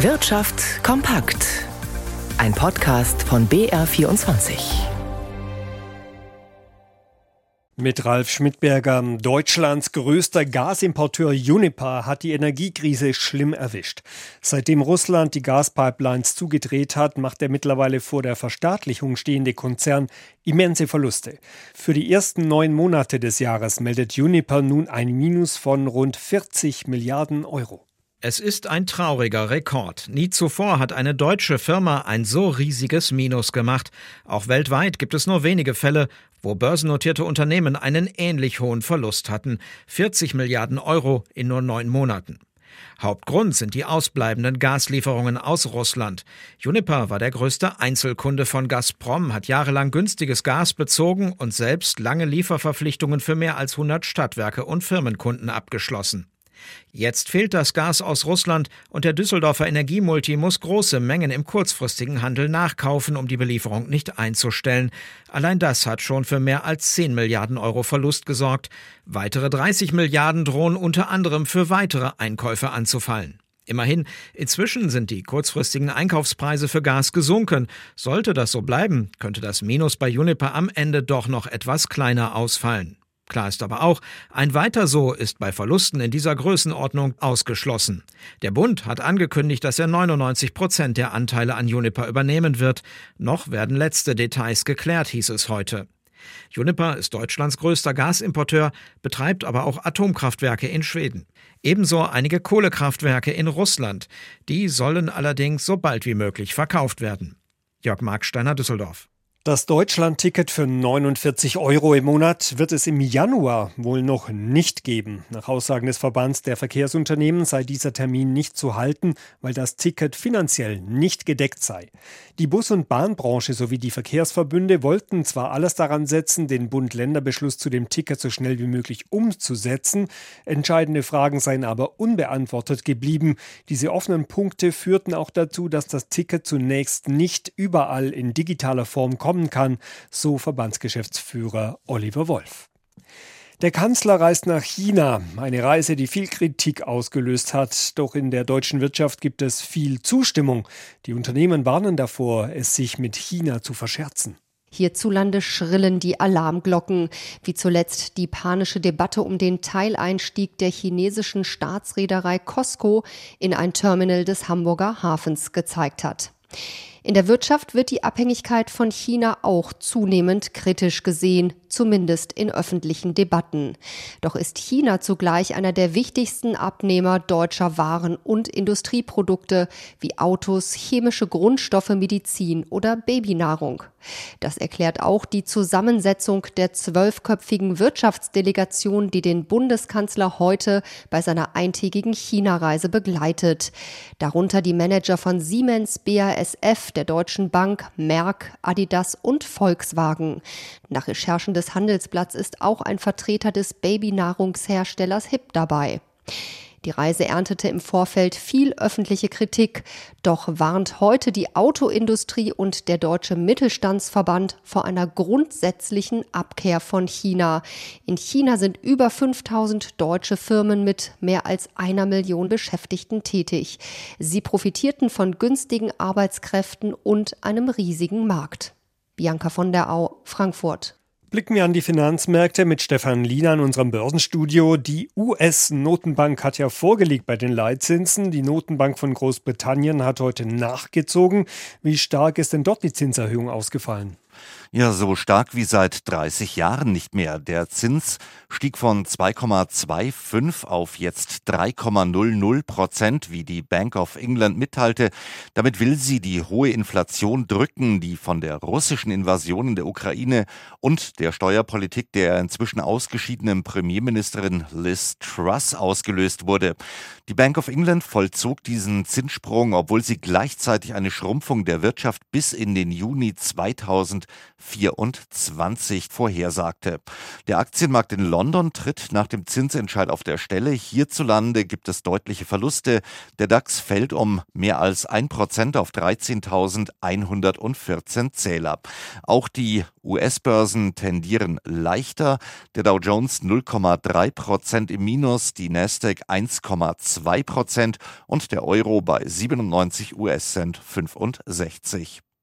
Wirtschaft kompakt. Ein Podcast von BR24. Mit Ralf Schmidberger, Deutschlands größter Gasimporteur Uniper hat die Energiekrise schlimm erwischt. Seitdem Russland die Gaspipelines zugedreht hat, macht der mittlerweile vor der Verstaatlichung stehende Konzern immense Verluste. Für die ersten neun Monate des Jahres meldet Uniper nun ein Minus von rund 40 Milliarden Euro. Es ist ein trauriger Rekord. Nie zuvor hat eine deutsche Firma ein so riesiges Minus gemacht. Auch weltweit gibt es nur wenige Fälle, wo börsennotierte Unternehmen einen ähnlich hohen Verlust hatten. 40 Milliarden Euro in nur neun Monaten. Hauptgrund sind die ausbleibenden Gaslieferungen aus Russland. Juniper war der größte Einzelkunde von Gazprom, hat jahrelang günstiges Gas bezogen und selbst lange Lieferverpflichtungen für mehr als 100 Stadtwerke und Firmenkunden abgeschlossen. Jetzt fehlt das Gas aus Russland und der Düsseldorfer Energiemulti muss große Mengen im kurzfristigen Handel nachkaufen, um die Belieferung nicht einzustellen. Allein das hat schon für mehr als 10 Milliarden Euro Verlust gesorgt. Weitere 30 Milliarden drohen unter anderem für weitere Einkäufe anzufallen. Immerhin, inzwischen sind die kurzfristigen Einkaufspreise für Gas gesunken. Sollte das so bleiben, könnte das Minus bei Juniper am Ende doch noch etwas kleiner ausfallen. Klar ist aber auch, ein weiter so ist bei Verlusten in dieser Größenordnung ausgeschlossen. Der Bund hat angekündigt, dass er 99 Prozent der Anteile an Juniper übernehmen wird. Noch werden letzte Details geklärt, hieß es heute. Juniper ist Deutschlands größter Gasimporteur, betreibt aber auch Atomkraftwerke in Schweden. Ebenso einige Kohlekraftwerke in Russland. Die sollen allerdings so bald wie möglich verkauft werden. Jörg Marksteiner, Düsseldorf. Das Deutschland-Ticket für 49 Euro im Monat wird es im Januar wohl noch nicht geben. Nach Aussagen des Verbands der Verkehrsunternehmen sei dieser Termin nicht zu halten, weil das Ticket finanziell nicht gedeckt sei. Die Bus- und Bahnbranche sowie die Verkehrsverbünde wollten zwar alles daran setzen, den Bund-Länder-Beschluss zu dem Ticket so schnell wie möglich umzusetzen. Entscheidende Fragen seien aber unbeantwortet geblieben. Diese offenen Punkte führten auch dazu, dass das Ticket zunächst nicht überall in digitaler Form kommt kommen kann, so Verbandsgeschäftsführer Oliver Wolf. Der Kanzler reist nach China, eine Reise, die viel Kritik ausgelöst hat. Doch in der deutschen Wirtschaft gibt es viel Zustimmung. Die Unternehmen warnen davor, es sich mit China zu verscherzen. Hierzulande schrillen die Alarmglocken, wie zuletzt die panische Debatte um den Teileinstieg der chinesischen Staatsreederei Costco in ein Terminal des Hamburger Hafens gezeigt hat. In der Wirtschaft wird die Abhängigkeit von China auch zunehmend kritisch gesehen zumindest in öffentlichen Debatten. Doch ist China zugleich einer der wichtigsten Abnehmer deutscher Waren und Industrieprodukte wie Autos, chemische Grundstoffe, Medizin oder Babynahrung. Das erklärt auch die Zusammensetzung der zwölfköpfigen Wirtschaftsdelegation, die den Bundeskanzler heute bei seiner eintägigen China-Reise begleitet. Darunter die Manager von Siemens, BASF, der Deutschen Bank, Merck, Adidas und Volkswagen. Nach Recherchen des Handelsblatts ist auch ein Vertreter des Babynahrungsherstellers HIP dabei. Die Reise erntete im Vorfeld viel öffentliche Kritik, doch warnt heute die Autoindustrie und der Deutsche Mittelstandsverband vor einer grundsätzlichen Abkehr von China. In China sind über 5000 deutsche Firmen mit mehr als einer Million Beschäftigten tätig. Sie profitierten von günstigen Arbeitskräften und einem riesigen Markt. Bianca von der Au, Frankfurt. Blicken wir an die Finanzmärkte mit Stefan Liener in unserem Börsenstudio. Die US-Notenbank hat ja vorgelegt bei den Leitzinsen. Die Notenbank von Großbritannien hat heute nachgezogen. Wie stark ist denn dort die Zinserhöhung ausgefallen? Ja, so stark wie seit 30 Jahren nicht mehr. Der Zins stieg von 2,25 auf jetzt 3,00 Prozent, wie die Bank of England mitteilte. Damit will sie die hohe Inflation drücken, die von der russischen Invasion in der Ukraine und der Steuerpolitik der inzwischen ausgeschiedenen Premierministerin Liz Truss ausgelöst wurde. Die Bank of England vollzog diesen Zinssprung, obwohl sie gleichzeitig eine Schrumpfung der Wirtschaft bis in den Juni 2000 2024 vorhersagte. Der Aktienmarkt in London tritt nach dem Zinsentscheid auf der Stelle. Hierzulande gibt es deutliche Verluste. Der DAX fällt um mehr als ein Prozent auf 13.114 Zähler. Auch die US-Börsen tendieren leichter. Der Dow Jones 0,3 Prozent im Minus, die Nasdaq 1,2 Prozent und der Euro bei 97 US-Cent 65.